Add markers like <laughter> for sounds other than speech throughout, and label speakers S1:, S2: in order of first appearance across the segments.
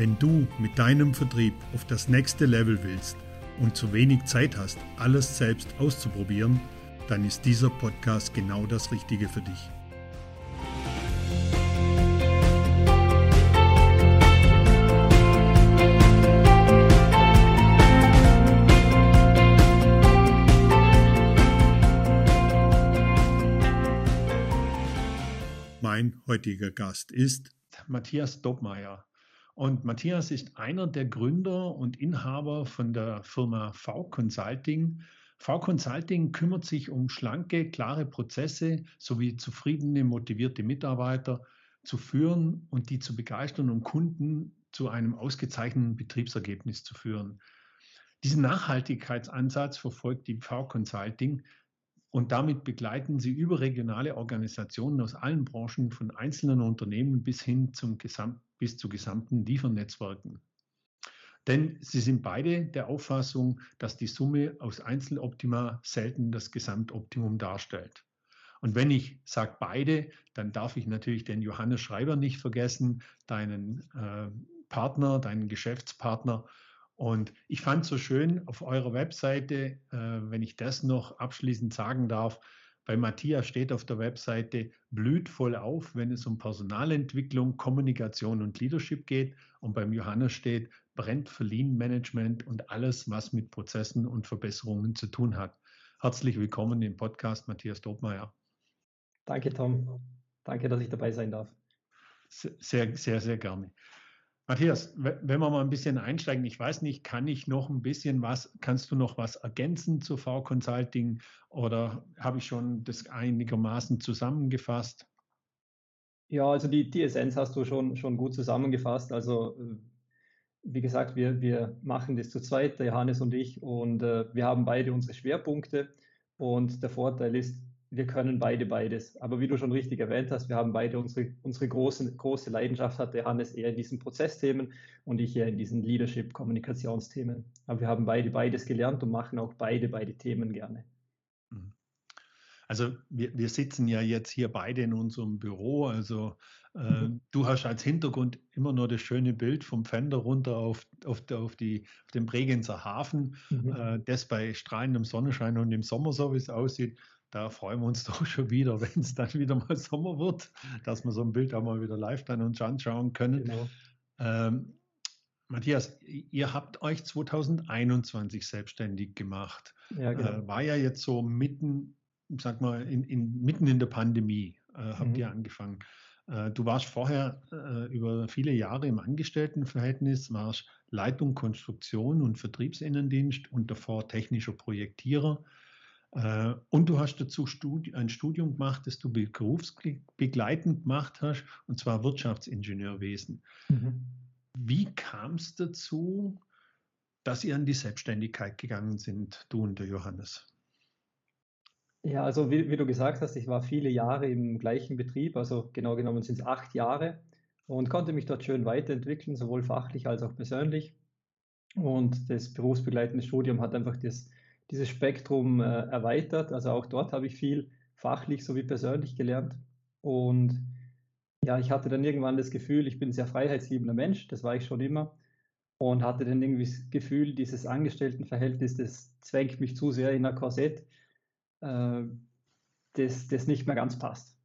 S1: Wenn du mit deinem Vertrieb auf das nächste Level willst und zu wenig Zeit hast, alles selbst auszuprobieren, dann ist dieser Podcast genau das Richtige für dich. Mein heutiger Gast ist
S2: Matthias Dobmeier. Und Matthias ist einer der Gründer und Inhaber von der Firma V Consulting. V Consulting kümmert sich um schlanke, klare Prozesse sowie zufriedene, motivierte Mitarbeiter zu führen und die zu begeistern und Kunden zu einem ausgezeichneten Betriebsergebnis zu führen. Diesen Nachhaltigkeitsansatz verfolgt die V Consulting und damit begleiten sie überregionale Organisationen aus allen Branchen von einzelnen Unternehmen bis hin zum Gesamt, bis zu gesamten Liefernetzwerken. Denn sie sind beide der Auffassung, dass die Summe aus Einzeloptima selten das Gesamtoptimum darstellt. Und wenn ich sage beide, dann darf ich natürlich den Johannes Schreiber nicht vergessen, deinen äh, Partner, deinen Geschäftspartner, und ich fand es so schön auf eurer Webseite, äh, wenn ich das noch abschließend sagen darf, bei Matthias steht auf der Webseite, blüht voll auf, wenn es um Personalentwicklung, Kommunikation und Leadership geht. Und beim Johannes steht, brennt für Lean Management und alles, was mit Prozessen und Verbesserungen zu tun hat. Herzlich willkommen im Podcast, Matthias Dobmeier.
S3: Danke, Tom. Danke, dass ich dabei sein darf.
S2: Sehr, sehr, sehr gerne. Matthias, wenn wir mal ein bisschen einsteigen, ich weiß nicht, kann ich noch ein bisschen was, kannst du noch was ergänzen zu V-Consulting oder habe ich schon das einigermaßen zusammengefasst?
S3: Ja, also die, die Essenz hast du schon, schon gut zusammengefasst. Also äh, wie gesagt, wir, wir machen das zu zweit, der Johannes und ich, und äh, wir haben beide unsere Schwerpunkte. Und der Vorteil ist, wir können beide beides. Aber wie du schon richtig erwähnt hast, wir haben beide unsere, unsere große, große Leidenschaft, hat der Hannes eher in diesen Prozessthemen und ich eher in diesen Leadership-Kommunikationsthemen. Aber wir haben beide beides gelernt und machen auch beide beide Themen gerne. Mhm.
S2: Also wir, wir sitzen ja jetzt hier beide in unserem Büro. Also äh, mhm. du hast als Hintergrund immer nur das schöne Bild vom Fender runter auf, auf, auf, die, auf den Bregenzer Hafen, mhm. äh, das bei strahlendem Sonnenschein und im Sommer so, wie es aussieht da freuen wir uns <laughs> doch schon wieder, wenn es dann wieder mal Sommer wird, dass wir so ein Bild auch mal wieder live dann uns anschauen können. Genau. Ähm, Matthias, ihr habt euch 2021 selbstständig gemacht. Ja, genau. Äh, war ja jetzt so mitten, sag mal, in, in mitten in der Pandemie äh, habt mhm. ihr angefangen. Äh, du warst vorher äh, über viele Jahre im Angestelltenverhältnis, warst Leitung Konstruktion und Vertriebsinnendienst und davor technischer Projektierer. Äh, und du hast dazu ein Studium gemacht, das du berufsbegleitend gemacht hast, und zwar Wirtschaftsingenieurwesen. Mhm. Wie kam es dazu, dass ihr an die Selbstständigkeit gegangen sind, du und der Johannes?
S3: Ja, also wie, wie du gesagt hast, ich war viele Jahre im gleichen Betrieb, also genau genommen sind es acht Jahre und konnte mich dort schön weiterentwickeln, sowohl fachlich als auch persönlich. Und das berufsbegleitende Studium hat einfach das dieses Spektrum äh, erweitert. Also auch dort habe ich viel fachlich sowie persönlich gelernt. Und ja, ich hatte dann irgendwann das Gefühl, ich bin ein sehr freiheitsliebender Mensch, das war ich schon immer. Und hatte dann irgendwie das Gefühl, dieses Angestelltenverhältnis, das zwängt mich zu sehr in ein Korsett, äh, das, das nicht mehr ganz passt.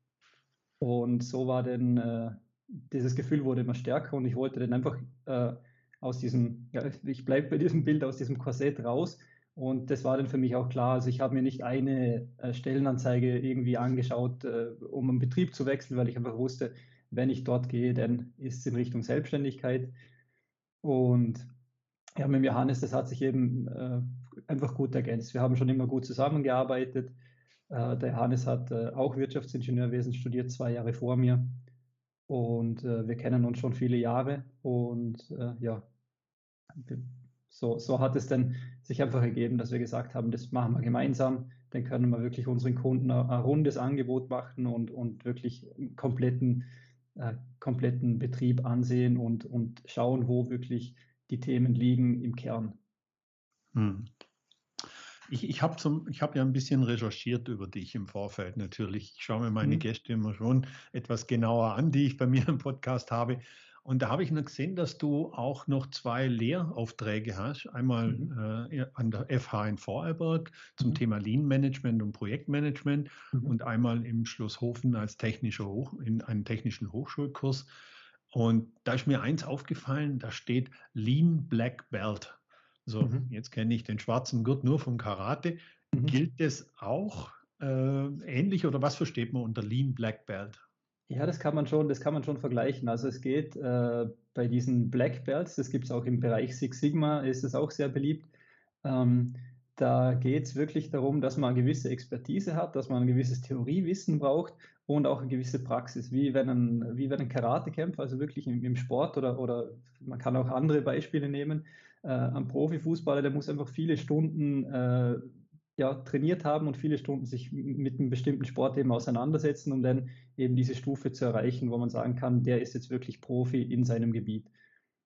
S3: Und so war dann, äh, dieses Gefühl wurde immer stärker und ich wollte dann einfach äh, aus diesem, ja, ich bleibe bei diesem Bild, aus diesem Korsett raus und das war dann für mich auch klar. Also ich habe mir nicht eine äh, Stellenanzeige irgendwie angeschaut, äh, um einen Betrieb zu wechseln, weil ich einfach wusste, wenn ich dort gehe, dann ist es in Richtung Selbstständigkeit. Und ja, mit Johannes, das hat sich eben äh, einfach gut ergänzt. Wir haben schon immer gut zusammengearbeitet. Äh, der Johannes hat äh, auch Wirtschaftsingenieurwesen studiert, zwei Jahre vor mir. und äh, wir kennen uns schon viele Jahre und ja, so, so hat es dann sich einfach ergeben, dass wir gesagt haben, das machen wir gemeinsam, dann können wir wirklich unseren Kunden ein, ein rundes Angebot machen und, und wirklich einen kompletten, äh, kompletten Betrieb ansehen und, und schauen, wo wirklich die Themen liegen im Kern.
S2: Hm. Ich, ich habe hab ja ein bisschen recherchiert über dich im Vorfeld natürlich. Ich schaue mir meine mhm. Gäste immer schon etwas genauer an, die ich bei mir im Podcast habe. Und da habe ich noch gesehen, dass du auch noch zwei Lehraufträge hast. Einmal mhm. äh, an der FH in Vorarlberg zum mhm. Thema Lean Management und Projektmanagement mhm. und einmal im Schloss Hofen als technischer Hoch, in einem technischen Hochschulkurs. Und da ist mir eins aufgefallen, da steht Lean Black Belt. So, mhm. jetzt kenne ich den schwarzen Gurt nur vom Karate. Mhm. Gilt das auch äh, ähnlich oder was versteht man unter Lean Black Belt?
S3: Ja, das kann man schon, das kann man schon vergleichen. Also es geht äh, bei diesen Black Belts, das gibt es auch im Bereich Six Sigma, ist es auch sehr beliebt. Ähm, da geht es wirklich darum, dass man eine gewisse Expertise hat, dass man ein gewisses Theoriewissen braucht und auch eine gewisse Praxis, wie wenn ein, wie wenn ein Karatekämpfer, also wirklich im, im Sport oder, oder man kann auch andere Beispiele nehmen, äh, ein Profifußballer, der muss einfach viele Stunden äh, ja, trainiert haben und viele Stunden sich mit einem bestimmten Sport eben auseinandersetzen, um dann eben diese Stufe zu erreichen, wo man sagen kann, der ist jetzt wirklich Profi in seinem Gebiet.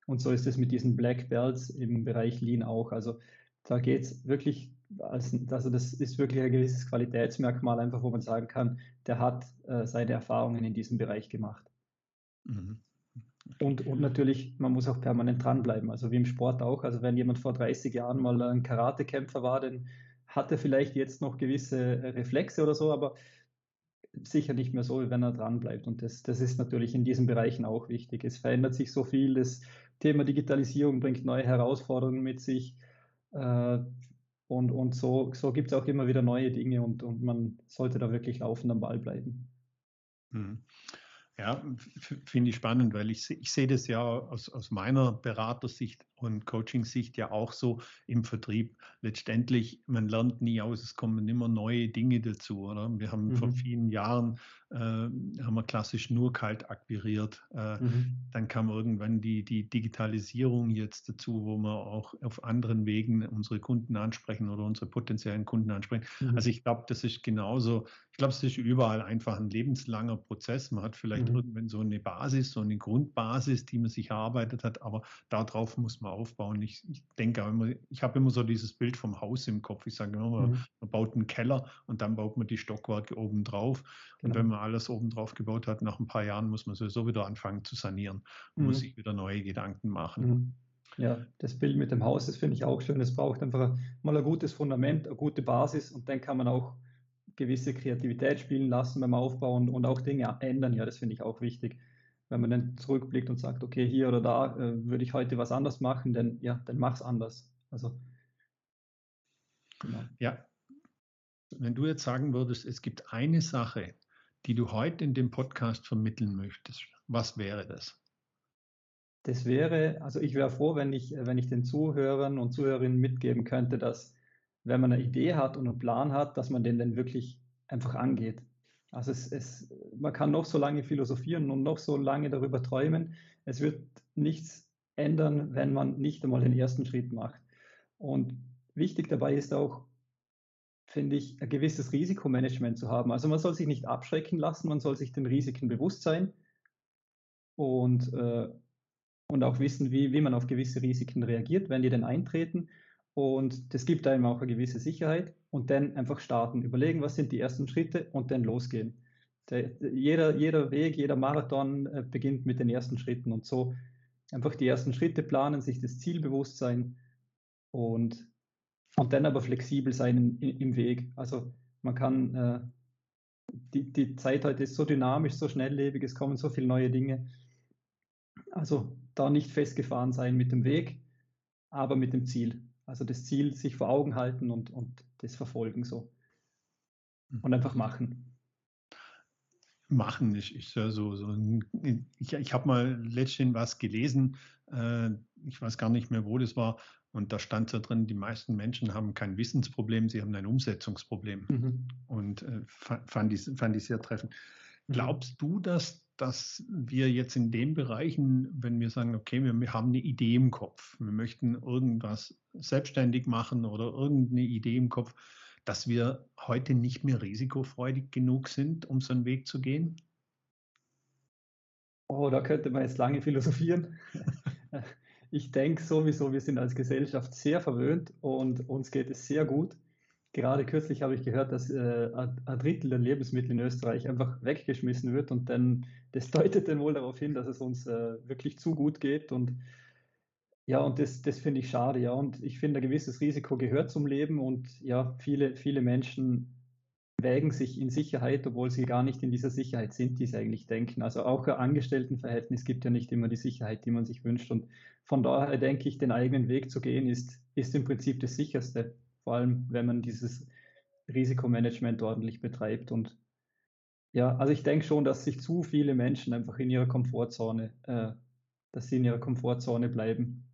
S3: Und so ist es mit diesen Black Belts im Bereich Lean auch. Also da geht es wirklich, also das ist wirklich ein gewisses Qualitätsmerkmal, einfach wo man sagen kann, der hat äh, seine Erfahrungen in diesem Bereich gemacht. Mhm. Und, und natürlich, man muss auch permanent dranbleiben, also wie im Sport auch. Also wenn jemand vor 30 Jahren mal ein Karatekämpfer war, dann hat er vielleicht jetzt noch gewisse Reflexe oder so, aber sicher nicht mehr so, wenn er dranbleibt. Und das, das ist natürlich in diesen Bereichen auch wichtig. Es verändert sich so viel, das Thema Digitalisierung bringt neue Herausforderungen mit sich. Äh, und, und so, so gibt es auch immer wieder neue Dinge und, und man sollte da wirklich laufend am Ball bleiben.
S2: Hm. Ja, finde ich spannend, weil ich, ich sehe das ja aus, aus meiner Beratersicht und Coaching-Sicht ja auch so im Vertrieb. Letztendlich, man lernt nie aus, es kommen immer neue Dinge dazu. Oder? Wir haben mhm. vor vielen Jahren äh, haben wir klassisch nur kalt akquiriert. Äh, mhm. Dann kam irgendwann die, die Digitalisierung jetzt dazu, wo wir auch auf anderen Wegen unsere Kunden ansprechen oder unsere potenziellen Kunden ansprechen. Mhm. Also ich glaube, das ist genauso, ich glaube, es ist überall einfach ein lebenslanger Prozess. Man hat vielleicht mhm. irgendwann so eine Basis, so eine Grundbasis, die man sich erarbeitet hat, aber darauf muss man aufbauen. Ich, ich denke auch immer, ich habe immer so dieses Bild vom Haus im Kopf. Ich sage immer, man, mhm. man baut einen Keller und dann baut man die Stockwerke oben drauf. Genau. Und wenn man alles oben drauf gebaut hat, nach ein paar Jahren muss man sowieso wieder anfangen zu sanieren und mhm. muss sich wieder neue Gedanken machen. Mhm.
S3: Ja, das Bild mit dem Haus, das finde ich auch schön. Es braucht einfach mal ein gutes Fundament, eine gute Basis und dann kann man auch gewisse Kreativität spielen lassen beim Aufbauen und auch Dinge ändern. Ja, das finde ich auch wichtig. Wenn man dann zurückblickt und sagt, okay, hier oder da äh, würde ich heute was anders machen, dann ja, dann mach's anders. Also
S2: genau. ja, wenn du jetzt sagen würdest, es gibt eine Sache, die du heute in dem Podcast vermitteln möchtest, was wäre das?
S3: Das wäre, also ich wäre froh, wenn ich, wenn ich den Zuhörern und Zuhörerinnen mitgeben könnte, dass wenn man eine Idee hat und einen Plan hat, dass man den dann wirklich einfach angeht. Also es, es, man kann noch so lange philosophieren und noch so lange darüber träumen. Es wird nichts ändern, wenn man nicht einmal den ersten Schritt macht. Und wichtig dabei ist auch, finde ich, ein gewisses Risikomanagement zu haben. Also man soll sich nicht abschrecken lassen, man soll sich den Risiken bewusst sein und, äh, und auch wissen, wie, wie man auf gewisse Risiken reagiert, wenn die denn eintreten. Und das gibt einem auch eine gewisse Sicherheit und dann einfach starten, überlegen, was sind die ersten Schritte und dann losgehen. Der, jeder, jeder Weg, jeder Marathon äh, beginnt mit den ersten Schritten und so einfach die ersten Schritte planen, sich das Ziel bewusst sein und und dann aber flexibel sein im, im Weg. Also man kann, äh, die, die Zeit heute ist so dynamisch, so schnelllebig, es kommen so viele neue Dinge. Also da nicht festgefahren sein mit dem Weg, aber mit dem Ziel. Also das Ziel sich vor Augen halten und, und das verfolgen so. Hm. Und einfach machen
S2: machen. Ich, ich, so, so, ich, ich habe mal letztens was gelesen, äh, ich weiß gar nicht mehr, wo das war, und da stand so drin, die meisten Menschen haben kein Wissensproblem, sie haben ein Umsetzungsproblem. Mhm. Und äh, fand, ich, fand ich sehr treffend. Mhm. Glaubst du, dass dass wir jetzt in den Bereichen, wenn wir sagen, okay, wir, haben eine Idee im Kopf, wir möchten irgendwas selbstständig machen oder irgendeine Idee im Kopf, dass wir heute nicht mehr risikofreudig genug sind, um so einen Weg zu gehen?
S3: Oh, da könnte man jetzt lange philosophieren. Ich denke sowieso, wir sind als Gesellschaft sehr verwöhnt und uns geht es sehr gut. Gerade kürzlich habe ich gehört, dass äh, ein Drittel der Lebensmittel in Österreich einfach weggeschmissen wird und dann, das <laughs> deutet dann wohl darauf hin, dass es uns äh, wirklich zu gut geht und ja, und das, das finde ich schade, ja. Und ich finde, ein gewisses Risiko gehört zum Leben und ja, viele, viele Menschen wägen sich in Sicherheit, obwohl sie gar nicht in dieser Sicherheit sind, die sie eigentlich denken. Also auch ein Angestelltenverhältnis gibt ja nicht immer die Sicherheit, die man sich wünscht. Und von daher denke ich, den eigenen Weg zu gehen, ist, ist im Prinzip das sicherste vor allem wenn man dieses Risikomanagement ordentlich betreibt. Und ja, also ich denke schon, dass sich zu viele Menschen einfach in ihrer Komfortzone, äh, dass sie in ihrer Komfortzone bleiben.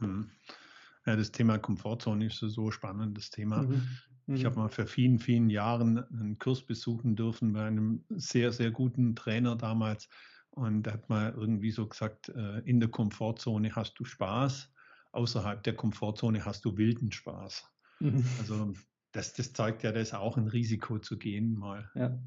S2: Hm. Ja, das Thema Komfortzone ist so spannendes Thema. Mhm. Ich habe mhm. mal vor vielen, vielen Jahren einen Kurs besuchen dürfen bei einem sehr, sehr guten Trainer damals. Und er hat mal irgendwie so gesagt, äh, in der Komfortzone hast du Spaß außerhalb der Komfortzone hast du wilden Spaß. Mhm. Also das, das zeigt ja, da ist auch ein Risiko zu gehen mal. Ja.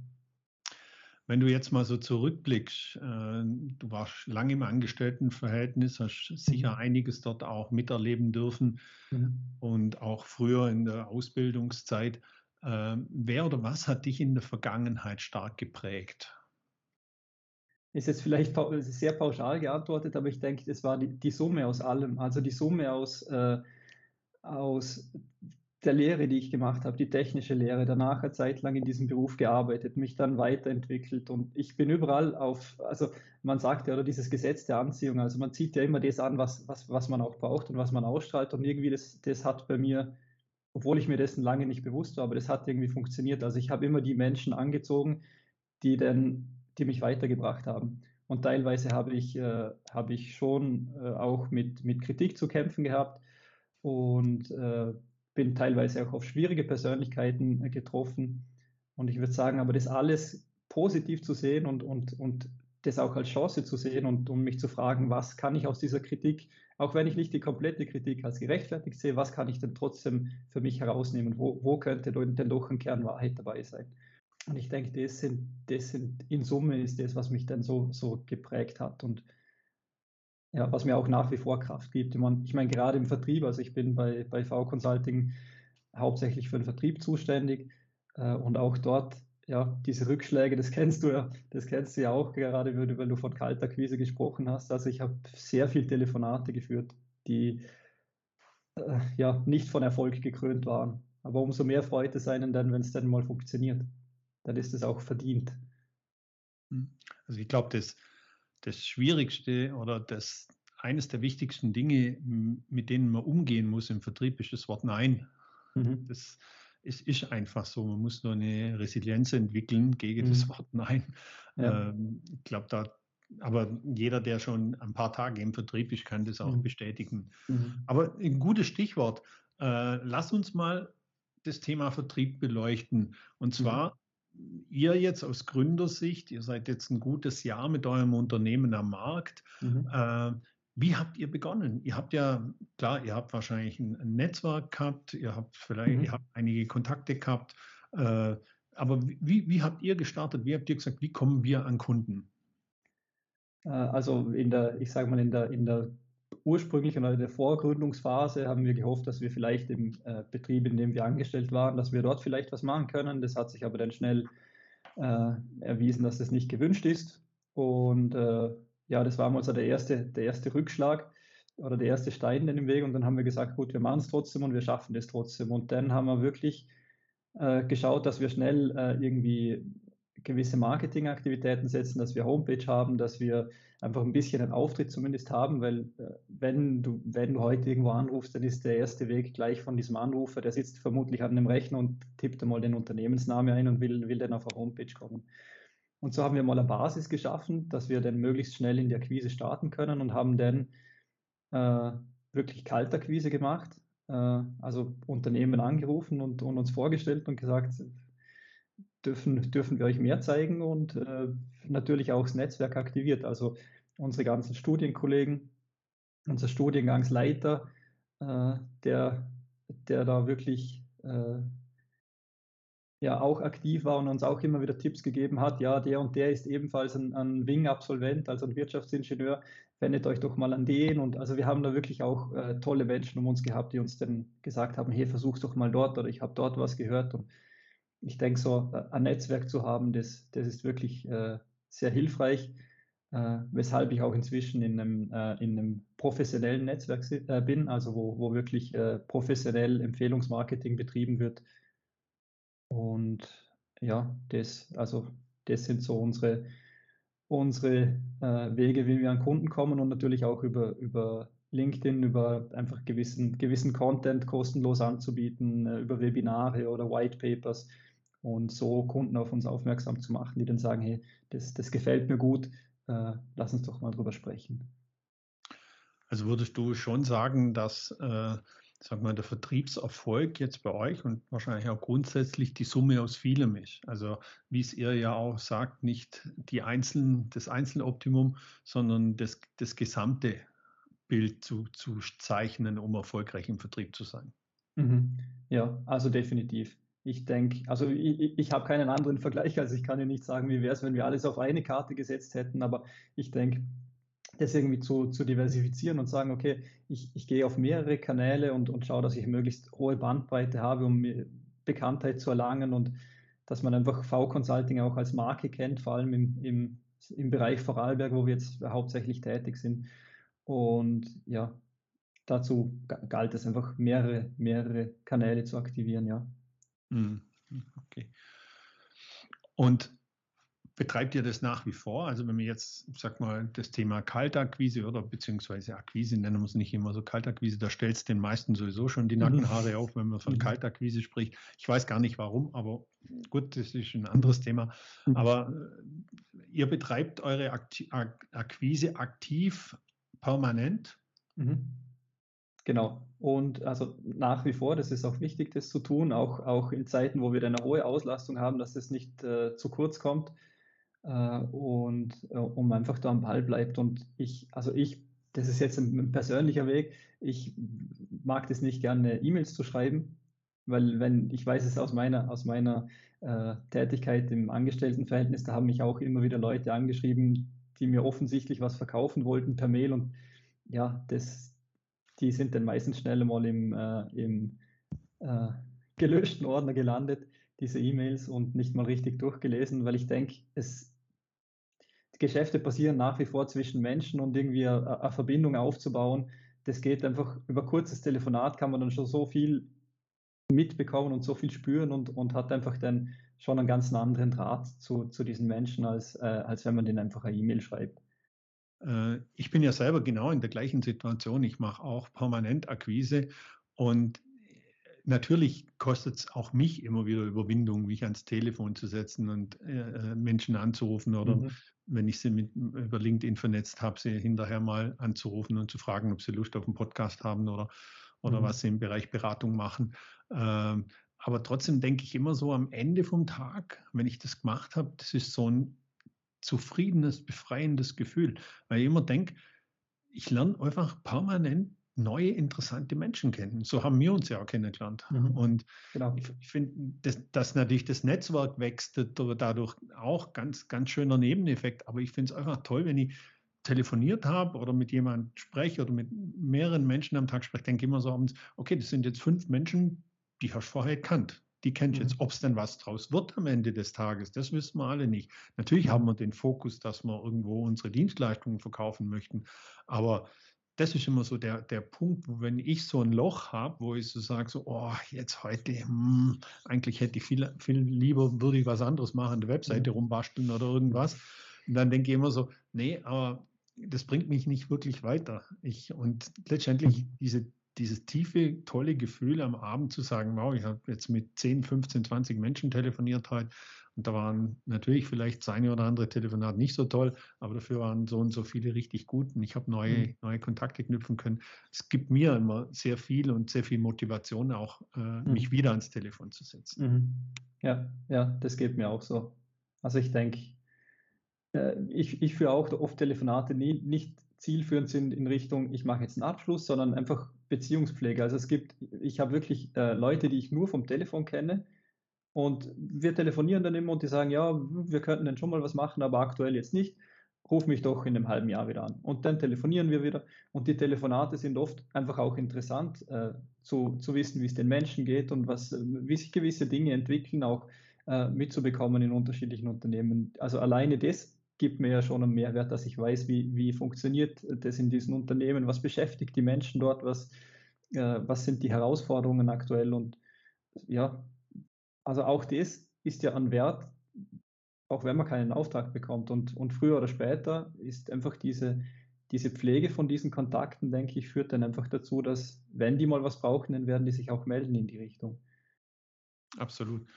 S2: Wenn du jetzt mal so zurückblickst, äh, du warst lange im Angestelltenverhältnis, hast sicher mhm. einiges dort auch miterleben dürfen mhm. und auch früher in der Ausbildungszeit. Äh, wer oder was hat dich in der Vergangenheit stark geprägt?
S3: Ist jetzt vielleicht sehr pauschal geantwortet, aber ich denke, das war die, die Summe aus allem. Also die Summe aus, äh, aus der Lehre, die ich gemacht habe, die technische Lehre, danach eine Zeit lang in diesem Beruf gearbeitet, mich dann weiterentwickelt und ich bin überall auf, also man sagt ja, oder dieses Gesetz der Anziehung, also man zieht ja immer das an, was, was, was man auch braucht und was man ausstrahlt und irgendwie das, das hat bei mir, obwohl ich mir dessen lange nicht bewusst war, aber das hat irgendwie funktioniert. Also ich habe immer die Menschen angezogen, die dann die mich weitergebracht haben. Und teilweise habe ich, äh, habe ich schon äh, auch mit, mit Kritik zu kämpfen gehabt und äh, bin teilweise auch auf schwierige Persönlichkeiten äh, getroffen. Und ich würde sagen, aber das alles positiv zu sehen und, und, und das auch als Chance zu sehen und um mich zu fragen, was kann ich aus dieser Kritik, auch wenn ich nicht die komplette Kritik als gerechtfertigt sehe, was kann ich denn trotzdem für mich herausnehmen? Wo, wo könnte denn doch ein Kern Wahrheit dabei sein? Und ich denke, das sind, das sind in Summe ist das, was mich dann so, so geprägt hat und ja, was mir auch nach wie vor Kraft gibt. Ich meine, ich meine gerade im Vertrieb, also ich bin bei, bei V Consulting hauptsächlich für den Vertrieb zuständig äh, und auch dort, ja, diese Rückschläge, das kennst du ja, das kennst du ja auch gerade, weil du von Kaltakquise gesprochen hast. Also ich habe sehr viel Telefonate geführt, die äh, ja nicht von Erfolg gekrönt waren. Aber umso mehr freut es einen dann, wenn es dann mal funktioniert dann ist es auch verdient.
S2: Hm. Also ich glaube, das, das Schwierigste oder das eines der wichtigsten Dinge, mit denen man umgehen muss im Vertrieb, ist das Wort Nein. Mhm. Das ist, ist, einfach so. Man muss nur eine Resilienz entwickeln gegen mhm. das Wort Nein. Ja. Ähm, ich glaube, da, aber jeder, der schon ein paar Tage im Vertrieb ist, kann das auch mhm. bestätigen. Mhm. Aber ein gutes Stichwort. Äh, lass uns mal das Thema Vertrieb beleuchten. Und mhm. zwar ihr jetzt aus Gründersicht, ihr seid jetzt ein gutes Jahr mit eurem Unternehmen am Markt. Mhm. Äh, wie habt ihr begonnen? Ihr habt ja, klar, ihr habt wahrscheinlich ein, ein Netzwerk gehabt, ihr habt vielleicht, mhm. ihr habt einige Kontakte gehabt, äh, aber wie, wie habt ihr gestartet? Wie habt ihr gesagt, wie kommen wir an Kunden?
S3: Äh, also in der, ich sage mal, in der, in der ursprünglich in der Vorgründungsphase haben wir gehofft, dass wir vielleicht im äh, Betrieb, in dem wir angestellt waren, dass wir dort vielleicht was machen können. Das hat sich aber dann schnell äh, erwiesen, dass das nicht gewünscht ist. Und äh, ja, das war mal so der erste, der erste Rückschlag oder der erste Stein in dem Weg. Und dann haben wir gesagt, gut, wir machen es trotzdem und wir schaffen das trotzdem. Und dann haben wir wirklich äh, geschaut, dass wir schnell äh, irgendwie gewisse Marketingaktivitäten setzen, dass wir Homepage haben, dass wir einfach ein bisschen einen Auftritt zumindest haben, weil äh, wenn du, wenn du heute irgendwo anrufst, dann ist der erste Weg gleich von diesem Anrufer, der sitzt vermutlich an einem Rechner und tippt einmal den Unternehmensnamen ein und will, will dann auf eine Homepage kommen. Und so haben wir mal eine Basis geschaffen, dass wir dann möglichst schnell in die Akquise starten können und haben dann äh, wirklich Kaltakquise gemacht, äh, also Unternehmen angerufen und, und uns vorgestellt und gesagt, dürfen, dürfen wir euch mehr zeigen und äh, natürlich auch das Netzwerk aktiviert. Also unsere ganzen Studienkollegen, unser Studiengangsleiter, äh, der, der da wirklich äh, ja auch aktiv war und uns auch immer wieder Tipps gegeben hat, ja, der und der ist ebenfalls ein, ein Wing-Absolvent, also ein Wirtschaftsingenieur, wendet euch doch mal an den. Und also wir haben da wirklich auch äh, tolle Menschen um uns gehabt, die uns dann gesagt haben, hey, versuch's doch mal dort oder ich habe dort was gehört. Und ich denke, so äh, ein Netzwerk zu haben, das, das ist wirklich äh, sehr hilfreich, äh, weshalb ich auch inzwischen in einem, äh, in einem professionellen Netzwerk äh, bin, also wo, wo wirklich professionell Empfehlungsmarketing betrieben wird. Und ja, das, also das sind so unsere, unsere äh, Wege, wie wir an Kunden kommen und natürlich auch über, über LinkedIn, über einfach gewissen, gewissen Content kostenlos anzubieten, äh, über Webinare oder White Papers und so Kunden auf uns aufmerksam zu machen, die dann sagen, hey, das, das gefällt mir gut, äh, lass uns doch mal drüber sprechen.
S2: Also würdest du schon sagen, dass äh, sag mal, der Vertriebserfolg jetzt bei euch und wahrscheinlich auch grundsätzlich die Summe aus vielem ist. Also wie es ihr ja auch sagt, nicht die einzelnen, das Einzeloptimum, sondern das, das gesamte Bild zu, zu zeichnen, um erfolgreich im Vertrieb zu sein.
S3: Mhm. Ja, also definitiv. Ich denke, also ich, ich habe keinen anderen Vergleich, also ich kann ja nicht sagen, wie wäre es, wenn wir alles auf eine Karte gesetzt hätten, aber ich denke, das irgendwie zu, zu diversifizieren und sagen, okay, ich, ich gehe auf mehrere Kanäle und, und schaue, dass ich möglichst hohe Bandbreite habe, um Bekanntheit zu erlangen und dass man einfach V-Consulting auch als Marke kennt, vor allem im, im, im Bereich Vorarlberg, wo wir jetzt hauptsächlich tätig sind. Und ja, dazu galt es einfach, mehrere, mehrere Kanäle zu aktivieren, ja.
S2: Hm, okay. Und Betreibt ihr das nach wie vor? Also wenn wir jetzt, sag mal, das Thema Kaltakquise oder beziehungsweise Akquise nennen wir es nicht immer so Kaltakquise, da stellt es den meisten sowieso schon die mhm. Nackenhaare auf, wenn man von mhm. Kaltakquise spricht. Ich weiß gar nicht warum, aber gut, das ist ein anderes Thema. Mhm. Aber äh, ihr betreibt eure Akti Akquise aktiv permanent?
S3: Mhm. Genau. Und also nach wie vor, das ist auch wichtig, das zu tun, auch, auch in Zeiten, wo wir eine hohe Auslastung haben, dass es nicht äh, zu kurz kommt äh, und äh, um einfach da am Ball bleibt. Und ich, also ich, das ist jetzt ein, ein persönlicher Weg, ich mag das nicht gerne, E-Mails zu schreiben, weil wenn, ich weiß es aus meiner, aus meiner äh, Tätigkeit im Angestelltenverhältnis, da haben mich auch immer wieder Leute angeschrieben, die mir offensichtlich was verkaufen wollten per Mail und ja, das, die sind dann meistens schnell mal im, äh, im äh, gelöschten Ordner gelandet, diese E-Mails und nicht mal richtig durchgelesen, weil ich denke, es Geschäfte passieren nach wie vor zwischen Menschen und irgendwie eine, eine Verbindung aufzubauen, das geht einfach über kurzes Telefonat kann man dann schon so viel mitbekommen und so viel spüren und, und hat einfach dann schon einen ganz anderen Draht zu, zu diesen Menschen, als, äh, als wenn man denen einfach eine E-Mail schreibt.
S2: Äh, ich bin ja selber genau in der gleichen Situation. Ich mache auch permanent Akquise und natürlich kostet es auch mich immer wieder Überwindung, mich ans Telefon zu setzen und äh, äh Menschen anzurufen oder mhm. wenn ich sie mit, über LinkedIn vernetzt habe, sie hinterher mal anzurufen und zu fragen, ob sie Lust auf einen Podcast haben oder, oder mhm. was sie im Bereich Beratung machen. Ähm, aber trotzdem denke ich immer so am Ende vom Tag, wenn ich das gemacht habe, das ist so ein zufriedenes, befreiendes Gefühl, weil ich immer denke, ich lerne einfach permanent neue, interessante Menschen kennen. So haben wir uns ja auch kennengelernt. Mhm. Und genau. ich, ich finde, dass, dass, natürlich das Netzwerk wächst, dadurch auch ganz, ganz schöner Nebeneffekt. Aber ich finde es einfach toll, wenn ich telefoniert habe oder mit jemandem spreche oder mit mehreren Menschen am Tag spreche, denke ich immer so abends, okay, das sind jetzt fünf Menschen, die hast du vorher gekannt. Die kennst du mhm. jetzt. Ob es denn was draus wird am Ende des Tages, das wissen wir alle nicht. Natürlich haben wir den Fokus, dass wir irgendwo unsere Dienstleistungen verkaufen möchten. Aber das ist immer so der, der Punkt, wo wenn ich so ein Loch habe, wo ich so sage, so, oh, jetzt heute, hm, eigentlich hätte ich viel, viel lieber, würde ich was anderes machen, eine Webseite mhm. rumbasteln oder irgendwas. Und dann denke ich immer so, nee, aber das bringt mich nicht wirklich weiter. Ich, und letztendlich mhm. diese, dieses tiefe, tolle Gefühl am Abend zu sagen, wow, ich habe jetzt mit 10, 15, 20 Menschen telefoniert heute und da waren natürlich vielleicht das eine oder andere Telefonat nicht so toll, aber dafür waren so und so viele richtig gut und ich habe neue, mhm. neue Kontakte knüpfen können. Es gibt mir immer sehr viel und sehr viel Motivation, auch äh, mhm. mich wieder ans Telefon zu setzen.
S3: Mhm. Ja, ja, das geht mir auch so. Also ich denke, äh, ich, ich führe auch oft Telefonate, nie, nicht zielführend sind in Richtung, ich mache jetzt einen Abschluss, sondern einfach Beziehungspflege. Also es gibt, ich habe wirklich äh, Leute, die ich nur vom Telefon kenne und wir telefonieren dann immer und die sagen, ja, wir könnten dann schon mal was machen, aber aktuell jetzt nicht. Ruf mich doch in einem halben Jahr wieder an. Und dann telefonieren wir wieder. Und die Telefonate sind oft einfach auch interessant, äh, zu, zu wissen, wie es den Menschen geht und was, wie sich gewisse Dinge entwickeln, auch äh, mitzubekommen in unterschiedlichen Unternehmen. Also alleine das gibt mir ja schon einen Mehrwert, dass ich weiß, wie, wie funktioniert das in diesen Unternehmen, was beschäftigt die Menschen dort, was, äh, was sind die Herausforderungen aktuell und ja, also auch das ist ja ein Wert, auch wenn man keinen Auftrag bekommt und, und früher oder später ist einfach diese, diese Pflege von diesen Kontakten, denke ich, führt dann einfach dazu, dass wenn die mal was brauchen, dann werden die sich auch melden in die Richtung.
S2: Absolut.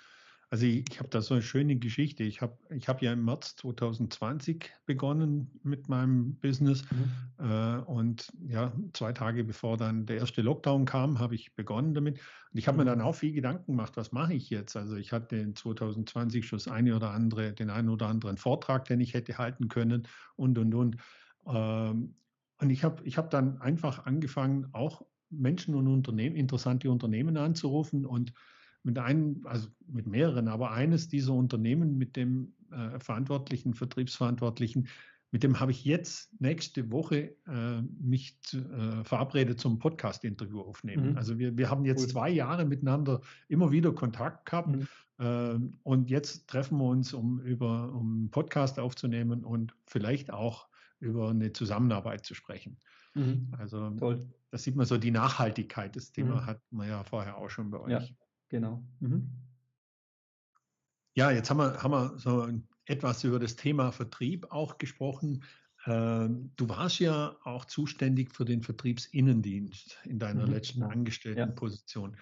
S2: Also ich, ich habe da so eine schöne Geschichte. Ich habe ich hab ja im März 2020 begonnen mit meinem Business mhm. äh, und ja, zwei Tage bevor dann der erste Lockdown kam, habe ich begonnen damit. Und ich habe mhm. mir dann auch viel Gedanken gemacht, was mache ich jetzt? Also ich hatte in 2020 schon das eine oder andere, den einen oder anderen Vortrag, den ich hätte halten können und, und, und. Ähm, und ich habe ich hab dann einfach angefangen, auch Menschen und Unternehmen, interessante Unternehmen anzurufen und mit einem, also mit mehreren, aber eines dieser Unternehmen mit dem äh, Verantwortlichen, Vertriebsverantwortlichen, mit dem habe ich jetzt nächste Woche äh, mich äh, verabredet zum Podcast-Interview aufnehmen. Mhm. Also wir, wir haben jetzt cool. zwei Jahre miteinander immer wieder Kontakt gehabt mhm. äh, und jetzt treffen wir uns, um über um einen Podcast aufzunehmen und vielleicht auch über eine Zusammenarbeit zu sprechen. Mhm. Also Toll. da sieht man so die Nachhaltigkeit. Das Thema mhm. hat man ja vorher auch schon bei euch.
S3: Ja. Genau. Mhm.
S2: Ja, jetzt haben wir, haben wir so etwas über das Thema Vertrieb auch gesprochen. Ähm, du warst ja auch zuständig für den Vertriebsinnendienst in deiner mhm. letzten genau. Angestelltenposition. Ja.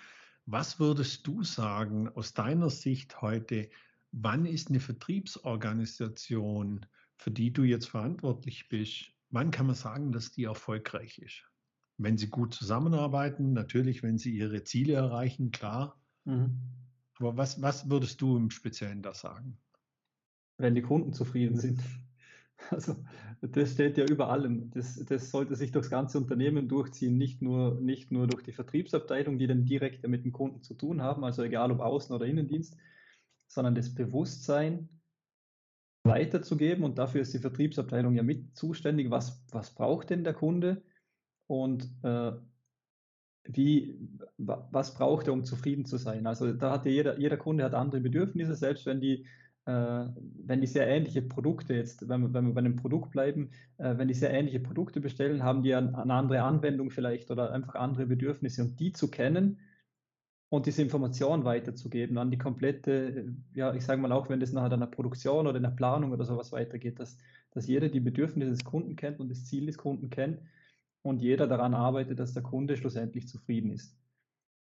S2: Was würdest du sagen aus deiner Sicht heute, wann ist eine Vertriebsorganisation, für die du jetzt verantwortlich bist, wann kann man sagen, dass die erfolgreich ist? Wenn sie gut zusammenarbeiten, natürlich, wenn sie ihre Ziele erreichen, klar. Mhm. Aber was, was würdest du im Speziellen da sagen?
S3: Wenn die Kunden zufrieden sind. <laughs> Also das steht ja über allem. Das, das sollte sich durchs ganze Unternehmen durchziehen, nicht nur, nicht nur durch die Vertriebsabteilung, die dann direkt mit dem Kunden zu tun haben, also egal ob Außen- oder Innendienst, sondern das Bewusstsein weiterzugeben. Und dafür ist die Vertriebsabteilung ja mit zuständig. Was, was braucht denn der Kunde? Und äh, wie, was braucht er, um zufrieden zu sein? Also da hat ja jeder, jeder Kunde hat andere Bedürfnisse, selbst wenn die, äh, wenn die sehr ähnliche Produkte jetzt, wenn wir, wenn wir bei einem Produkt bleiben, äh, wenn die sehr ähnliche Produkte bestellen, haben die eine, eine andere Anwendung vielleicht oder einfach andere Bedürfnisse und die zu kennen und diese Information weiterzugeben an die komplette, ja, ich sage mal auch, wenn das nachher in der Produktion oder in der Planung oder sowas weitergeht, dass, dass jeder die Bedürfnisse des Kunden kennt und das Ziel des Kunden kennt und jeder daran arbeitet, dass der Kunde schlussendlich zufrieden ist.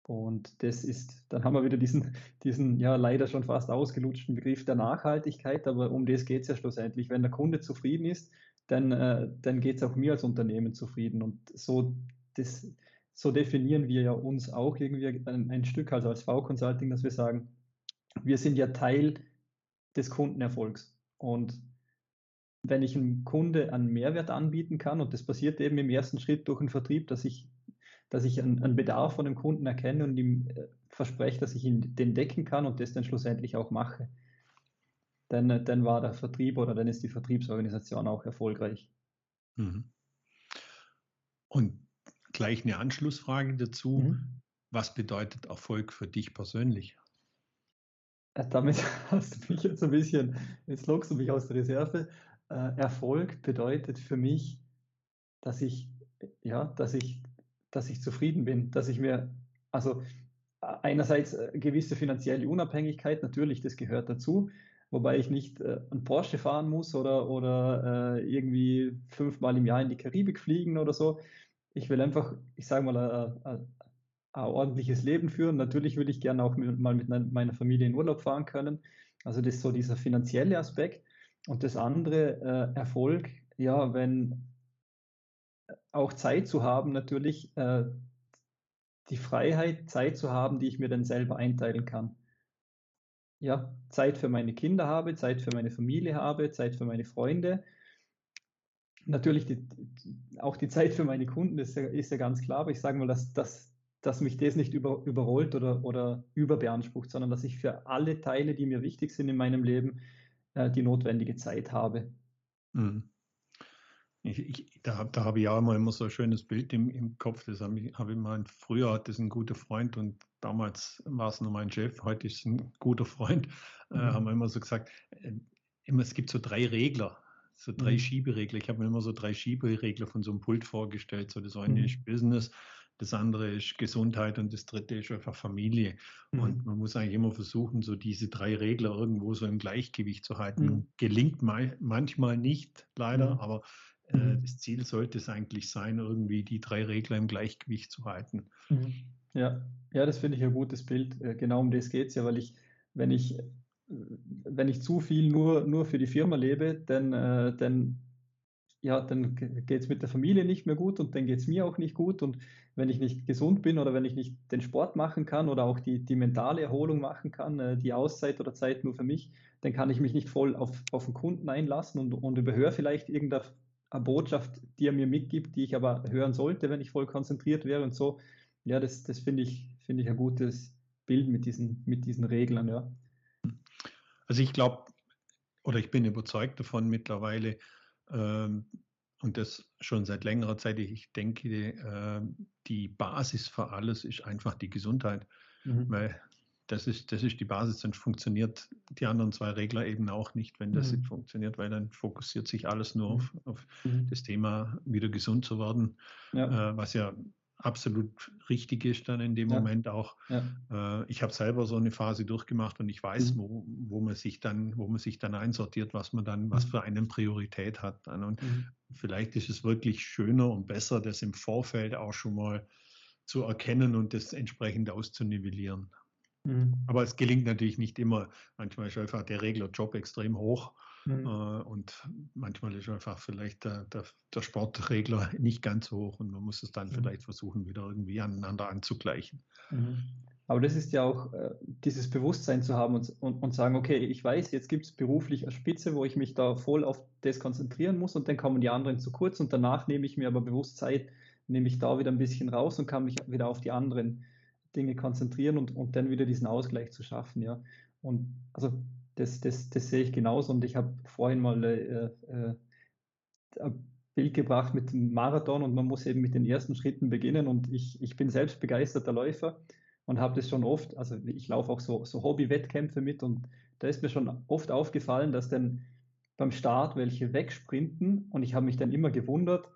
S3: Und das ist, dann haben wir wieder diesen, diesen ja leider schon fast ausgelutschten Begriff der Nachhaltigkeit, aber um das geht es ja schlussendlich. Wenn der Kunde zufrieden ist, dann, äh, dann geht es auch mir als Unternehmen zufrieden. Und so, das, so definieren wir ja uns auch irgendwie ein, ein Stück, also als V-Consulting, dass wir sagen, wir sind ja Teil des Kundenerfolgs. Und wenn ich einem Kunde einen Mehrwert anbieten kann, und das passiert eben im ersten Schritt durch den Vertrieb, dass ich, dass ich einen, einen Bedarf von dem Kunden erkenne und ihm äh, verspreche, dass ich ihn den decken kann und das dann schlussendlich auch mache, dann, äh, dann war der Vertrieb oder dann ist die Vertriebsorganisation auch erfolgreich. Mhm.
S2: Und gleich eine Anschlussfrage dazu. Mhm. Was bedeutet Erfolg für dich persönlich?
S3: Äh, damit <laughs> hast du mich jetzt ein bisschen, jetzt lockst du mich aus der Reserve Erfolg bedeutet für mich, dass ich, ja, dass ich, dass ich zufrieden bin, dass ich mir, also einerseits äh, gewisse finanzielle Unabhängigkeit, natürlich, das gehört dazu, wobei ich nicht äh, ein Porsche fahren muss oder, oder äh, irgendwie fünfmal im Jahr in die Karibik fliegen oder so. Ich will einfach, ich sage mal, ein, ein, ein ordentliches Leben führen. Natürlich würde ich gerne auch mit, mal mit meiner Familie in Urlaub fahren können. Also das ist so dieser finanzielle Aspekt. Und das andere, äh, Erfolg, ja, wenn auch Zeit zu haben, natürlich äh, die Freiheit, Zeit zu haben, die ich mir dann selber einteilen kann. ja, Zeit für meine Kinder habe, Zeit für meine Familie habe, Zeit für meine Freunde. Natürlich die, auch die Zeit für meine Kunden ist ja, ist ja ganz klar, aber ich sage mal, dass, dass, dass mich das nicht über, überrollt oder, oder überbeansprucht, sondern dass ich für alle Teile, die mir wichtig sind in meinem Leben, äh, die notwendige Zeit habe. Mhm.
S2: Ich, ich, da, da habe ich auch immer, immer so ein schönes Bild im, im Kopf. Das habe ich, hab ich mal, früher hat das ein guter Freund und damals war es nur mein Chef, heute ist es ein guter Freund, äh, mhm. äh, haben wir immer so gesagt, äh, immer, es gibt so drei Regler, so drei mhm. Schieberegler. Ich habe mir immer so drei Schieberegler von so einem Pult vorgestellt. So das eine mhm. ist Business, das andere ist Gesundheit und das dritte ist einfach Familie. Mhm. Und man muss eigentlich immer versuchen, so diese drei Regler irgendwo so im Gleichgewicht zu halten. Mhm. Gelingt manchmal nicht, leider, mhm. aber äh, mhm. das Ziel sollte es eigentlich sein, irgendwie die drei Regler im Gleichgewicht zu halten.
S3: Mhm. Ja, ja, das finde ich ein gutes Bild. Äh, genau um das geht es ja, weil ich, wenn ich, wenn ich zu viel nur, nur für die Firma lebe, dann, äh, dann, ja, dann geht es mit der Familie nicht mehr gut und dann geht es mir auch nicht gut. Und wenn ich nicht gesund bin oder wenn ich nicht den Sport machen kann oder auch die, die mentale Erholung machen kann, die Auszeit oder Zeit nur für mich, dann kann ich mich nicht voll auf, auf den Kunden einlassen und, und überhöre vielleicht irgendeine eine Botschaft, die er mir mitgibt, die ich aber hören sollte, wenn ich voll konzentriert wäre und so. Ja, das, das finde ich, finde ich ein gutes Bild mit diesen, mit diesen Reglern, ja.
S2: Also ich glaube, oder ich bin überzeugt davon mittlerweile, und das schon seit längerer Zeit, ich denke, äh, die Basis für alles ist einfach die Gesundheit. Mhm. Weil das ist, das ist die Basis, sonst funktioniert die anderen zwei Regler eben auch nicht, wenn das mhm. nicht funktioniert, weil dann fokussiert sich alles nur auf, mhm. auf mhm. das Thema, wieder gesund zu werden, ja. Äh, was ja absolut richtig ist dann in dem ja. Moment auch. Ja. Äh, ich habe selber so eine Phase durchgemacht und ich weiß, mhm. wo, wo man sich dann, wo man sich dann einsortiert, was man dann, was mhm. für eine Priorität hat. Dann. Und mhm. vielleicht ist es wirklich schöner und besser, das im Vorfeld auch schon mal zu erkennen und das entsprechend auszunivellieren. Mhm. Aber es gelingt natürlich nicht immer. Manchmal ist einfach der Reglerjob extrem hoch mhm. äh, und manchmal ist einfach vielleicht der, der, der, Sportregler <laughs> nicht ganz hoch und man muss es dann mhm. vielleicht versuchen, wieder irgendwie aneinander anzugleichen.
S3: Mhm. Aber das ist ja auch äh, dieses Bewusstsein zu haben und, und, und sagen, okay, ich weiß, jetzt gibt es beruflich eine Spitze, wo ich mich da voll auf das konzentrieren muss und dann kommen die anderen zu kurz und danach nehme ich mir aber bewusst Zeit, nehme ich da wieder ein bisschen raus und kann mich wieder auf die anderen Dinge konzentrieren und, und dann wieder diesen Ausgleich zu schaffen, ja. Und also das, das, das sehe ich genauso und ich habe vorhin mal äh, äh, ein Bild gebracht mit dem Marathon und man muss eben mit den ersten Schritten beginnen und ich, ich bin selbst begeisterter Läufer und habe das schon oft, also ich laufe auch so, so Hobby-Wettkämpfe mit und da ist mir schon oft aufgefallen, dass dann beim Start welche wegsprinten und ich habe mich dann immer gewundert,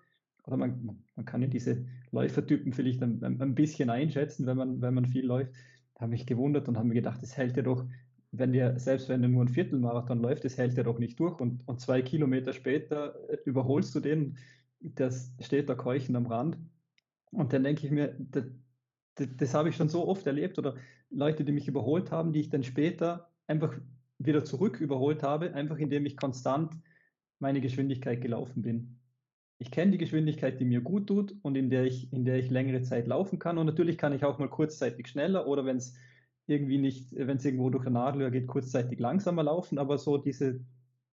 S3: oder man, man kann ja diese Läufertypen vielleicht ein, ein, bisschen einschätzen, wenn man, wenn man viel läuft. Da habe ich gewundert und habe mir gedacht, das hält ja doch, wenn der, selbst wenn der nur ein Viertelmarathon läuft, das hält ja doch nicht durch. Und, und zwei Kilometer später äh, überholst du den, das steht da keuchend am Rand. Und dann denke ich mir, das, das, das habe ich schon so oft erlebt oder Leute, die mich überholt haben, die ich dann später einfach wieder zurück überholt habe, einfach indem ich konstant meine Geschwindigkeit gelaufen bin ich kenne die Geschwindigkeit, die mir gut tut und in der ich, in der ich längere Zeit laufen kann. Und natürlich kann ich auch mal kurzzeitig schneller oder wenn es irgendwie nicht, wenn es irgendwo durch ein Nadelöhr geht, kurzzeitig langsamer laufen. Aber so diese,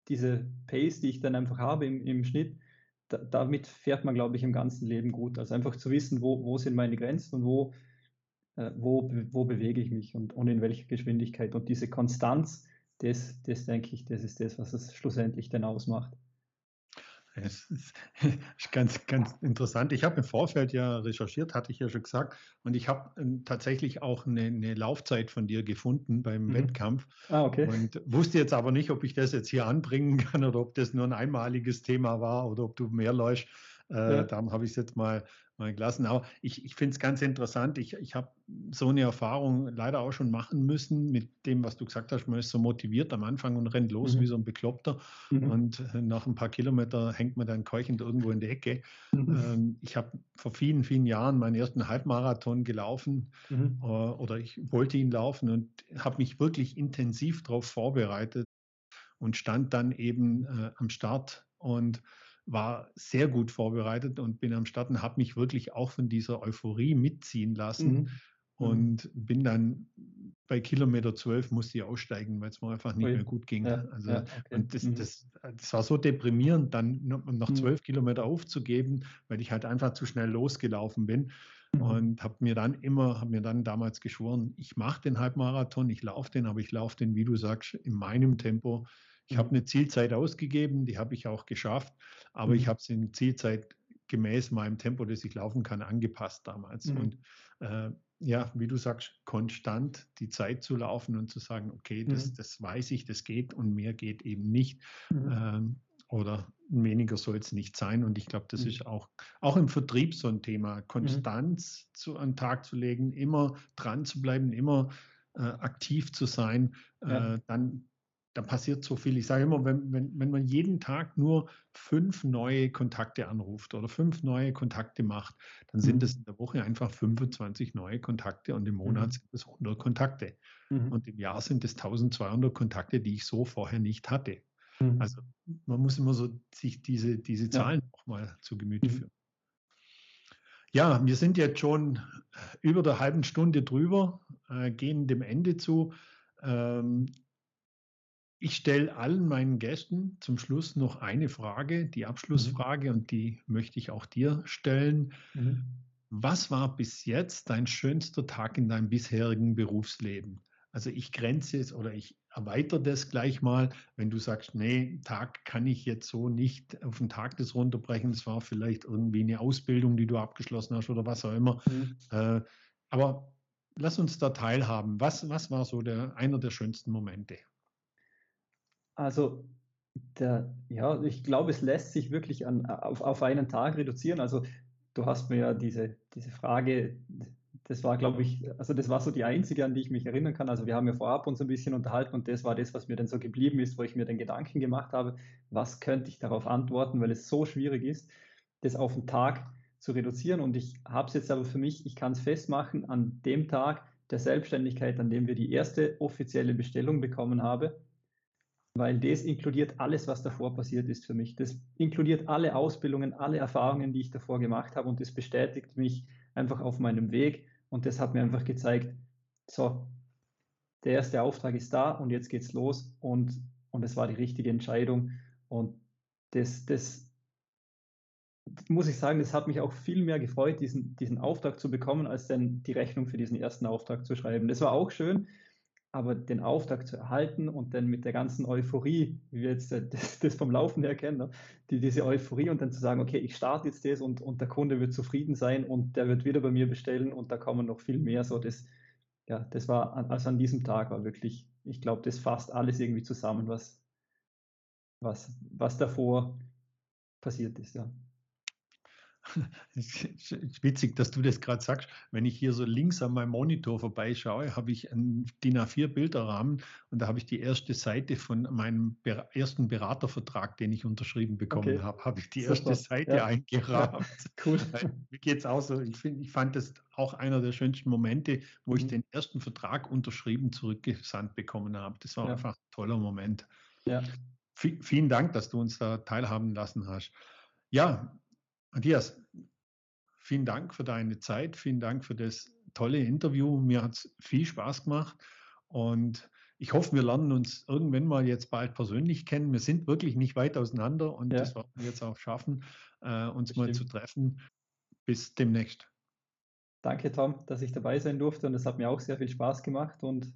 S3: diese Pace, die ich dann einfach habe im, im Schnitt, da, damit fährt man, glaube ich, im ganzen Leben gut. Also einfach zu wissen, wo, wo sind meine Grenzen und wo, äh, wo, wo bewege ich mich und, und in welcher Geschwindigkeit. Und diese Konstanz, das, das denke ich, das ist das, was es schlussendlich dann ausmacht.
S2: Es <laughs> ist ganz, ganz interessant. Ich habe im Vorfeld ja recherchiert, hatte ich ja schon gesagt, und ich habe ähm, tatsächlich auch eine, eine, Laufzeit von dir gefunden beim mhm. Wettkampf. Ah, okay. Und wusste jetzt aber nicht, ob ich das jetzt hier anbringen <laughs> kann oder ob das nur ein einmaliges Thema war oder ob du mehr läufst. Äh, ja. Darum habe ich es jetzt mal, mal gelassen. Aber ich, ich finde es ganz interessant. Ich, ich habe so eine Erfahrung leider auch schon machen müssen mit dem, was du gesagt hast. Man ist so motiviert am Anfang und rennt los mhm. wie so ein Bekloppter. Mhm. Und äh, nach ein paar Kilometern hängt man dann keuchend irgendwo in der Ecke. Mhm. Ähm, ich habe vor vielen, vielen Jahren meinen ersten Halbmarathon gelaufen mhm. äh, oder ich wollte ihn laufen und habe mich wirklich intensiv darauf vorbereitet und stand dann eben äh, am Start und war sehr gut vorbereitet und bin am Start und habe mich wirklich auch von dieser Euphorie mitziehen lassen. Mhm. mhm. Und bin dann bei Kilometer 12 musste ich aussteigen, weil es mir einfach nicht Ui. mehr gut ging. Ja, also, ja, okay. Und das, mhm. das, das, war so deprimierend, dann noch mhm. zwölf mhm. Kilometer aufzugeben, weil ich halt einfach zu schnell losgelaufen bin. Mhm. Und habe mir dann immer, habe mir dann damals geschworen, ich mache den Halbmarathon, ich laufe den, aber ich laufe den, wie du sagst, in meinem Tempo. Ich habe mhm. eine Zielzeit ausgegeben, die habe ich auch geschafft, aber ich habe es in Zielzeit gemäß meinem Tempo, das ich laufen kann, angepasst damals. Und äh, ja, wie du sagst, konstant die Zeit zu laufen und zu sagen, okay, das, mhm. das weiß ich, das geht und mehr geht eben nicht. Mhm. Ähm, oder weniger soll es nicht sein. Und ich glaube, das mhm. ist auch, auch im Vertrieb so ein Thema, mhm. Konstanz zu, an den Tag zu legen, immer dran zu bleiben, immer äh, aktiv zu sein, ja. äh, dann da passiert so viel. Ich sage immer, wenn, wenn, wenn man jeden Tag nur fünf neue Kontakte anruft oder fünf neue Kontakte macht, dann sind es mhm. in der Woche einfach 25 neue Kontakte und im Monat mhm. sind es 100 Kontakte. Mhm. Und im Jahr sind es 1200 Kontakte, die ich so vorher nicht hatte. Mhm. Also man muss immer so sich diese, diese Zahlen ja. nochmal zu Gemüte mhm. führen. Ja, wir sind jetzt schon über der halben Stunde drüber, äh, gehen dem Ende zu. Ähm, ich stelle allen meinen Gästen zum Schluss noch eine Frage, die mhm. Abschlussfrage, mhm. und die möchte ich auch dir stellen. Mhm. Was war bis jetzt dein schönster Tag in deinem bisherigen Berufsleben? Also ich grenze es oder ich erweitere das gleich mal, wenn du sagst, nee, Tag kann ich jetzt so nicht auf den Tag das runterbrechen. Es war vielleicht irgendwie eine Ausbildung, die du abgeschlossen hast oder was auch immer. Mhm. Äh, aber lass uns da teilhaben. Was, was war so der, einer der schönsten Momente?
S3: Also, der, ja, ich glaube, es lässt sich wirklich an, auf, auf einen Tag reduzieren. Also, du hast mir ja diese, diese Frage, das war, glaube ich, also das war so die einzige, an die ich mich erinnern kann. Also, wir haben ja vorab uns ein bisschen unterhalten und das war das, was mir dann so geblieben ist, wo ich mir den Gedanken gemacht habe, was könnte ich darauf antworten, weil es so schwierig ist, das auf den Tag zu reduzieren. Und ich habe es jetzt aber für mich, ich kann es festmachen, an dem Tag der Selbstständigkeit, an dem wir die erste offizielle Bestellung bekommen haben weil das inkludiert alles, was davor passiert ist für mich. Das inkludiert alle Ausbildungen, alle Erfahrungen, die ich davor gemacht habe und das bestätigt mich einfach auf meinem Weg und das hat mir einfach gezeigt, so, der erste Auftrag ist da und jetzt geht's los und, und es war die richtige Entscheidung und das, das muss ich sagen, das hat mich auch viel mehr gefreut, diesen, diesen Auftrag zu bekommen, als dann die Rechnung für diesen ersten Auftrag zu schreiben. Das war auch schön, aber den Auftrag zu erhalten und dann mit der ganzen Euphorie, wie wir jetzt äh, <laughs> das, das vom Laufen her kennen, ne? die, diese Euphorie und dann zu sagen, okay, ich starte jetzt das und, und der Kunde wird zufrieden sein und der wird wieder bei mir bestellen und da kommen noch viel mehr. So, das, ja, das war, also an diesem Tag war wirklich, ich glaube, das fasst alles irgendwie zusammen, was, was, was davor passiert ist, ja. <laughs>
S2: Witzig, dass du das gerade sagst. Wenn ich hier so links an meinem Monitor vorbeischaue, habe ich einen DIN A4 Bilderrahmen und da habe ich die erste Seite von meinem ersten Beratervertrag, den ich unterschrieben bekommen okay. habe, habe ich die erste Super. Seite ja. eingerahmt. <laughs> cool. Mir geht es auch so. Ich, find, ich fand das auch einer der schönsten Momente, wo mhm. ich den ersten Vertrag unterschrieben zurückgesandt bekommen habe. Das war ja. einfach ein toller Moment. Ja. V vielen Dank, dass du uns da teilhaben lassen hast. Ja, Matthias, vielen Dank für deine Zeit, vielen Dank für das tolle Interview. Mir hat es viel Spaß gemacht und ich hoffe, wir lernen uns irgendwann mal jetzt bald persönlich kennen. Wir sind wirklich nicht weit auseinander und ja. das werden wir jetzt auch schaffen, äh, uns Bestimmt. mal zu treffen. Bis demnächst.
S3: Danke, Tom, dass ich dabei sein durfte und es hat mir auch sehr viel Spaß gemacht und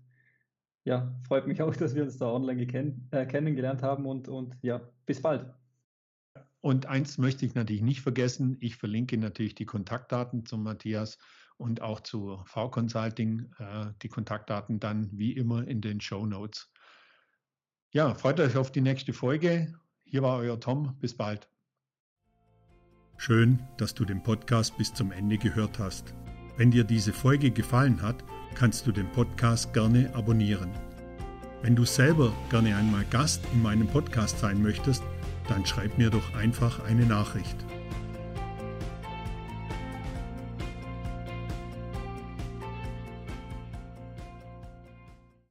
S3: ja, freut mich auch, <laughs> dass wir uns da online äh, kennengelernt haben und, und ja, bis bald.
S2: Und eins möchte ich natürlich nicht vergessen. Ich verlinke natürlich die Kontaktdaten zu Matthias und auch zu V-Consulting. Äh, die Kontaktdaten dann wie immer in den Show Notes. Ja, freut euch auf die nächste Folge. Hier war euer Tom. Bis bald.
S1: Schön, dass du den Podcast bis zum Ende gehört hast. Wenn dir diese Folge gefallen hat, kannst du den Podcast gerne abonnieren. Wenn du selber gerne einmal Gast in meinem Podcast sein möchtest, dann schreib mir doch einfach eine Nachricht.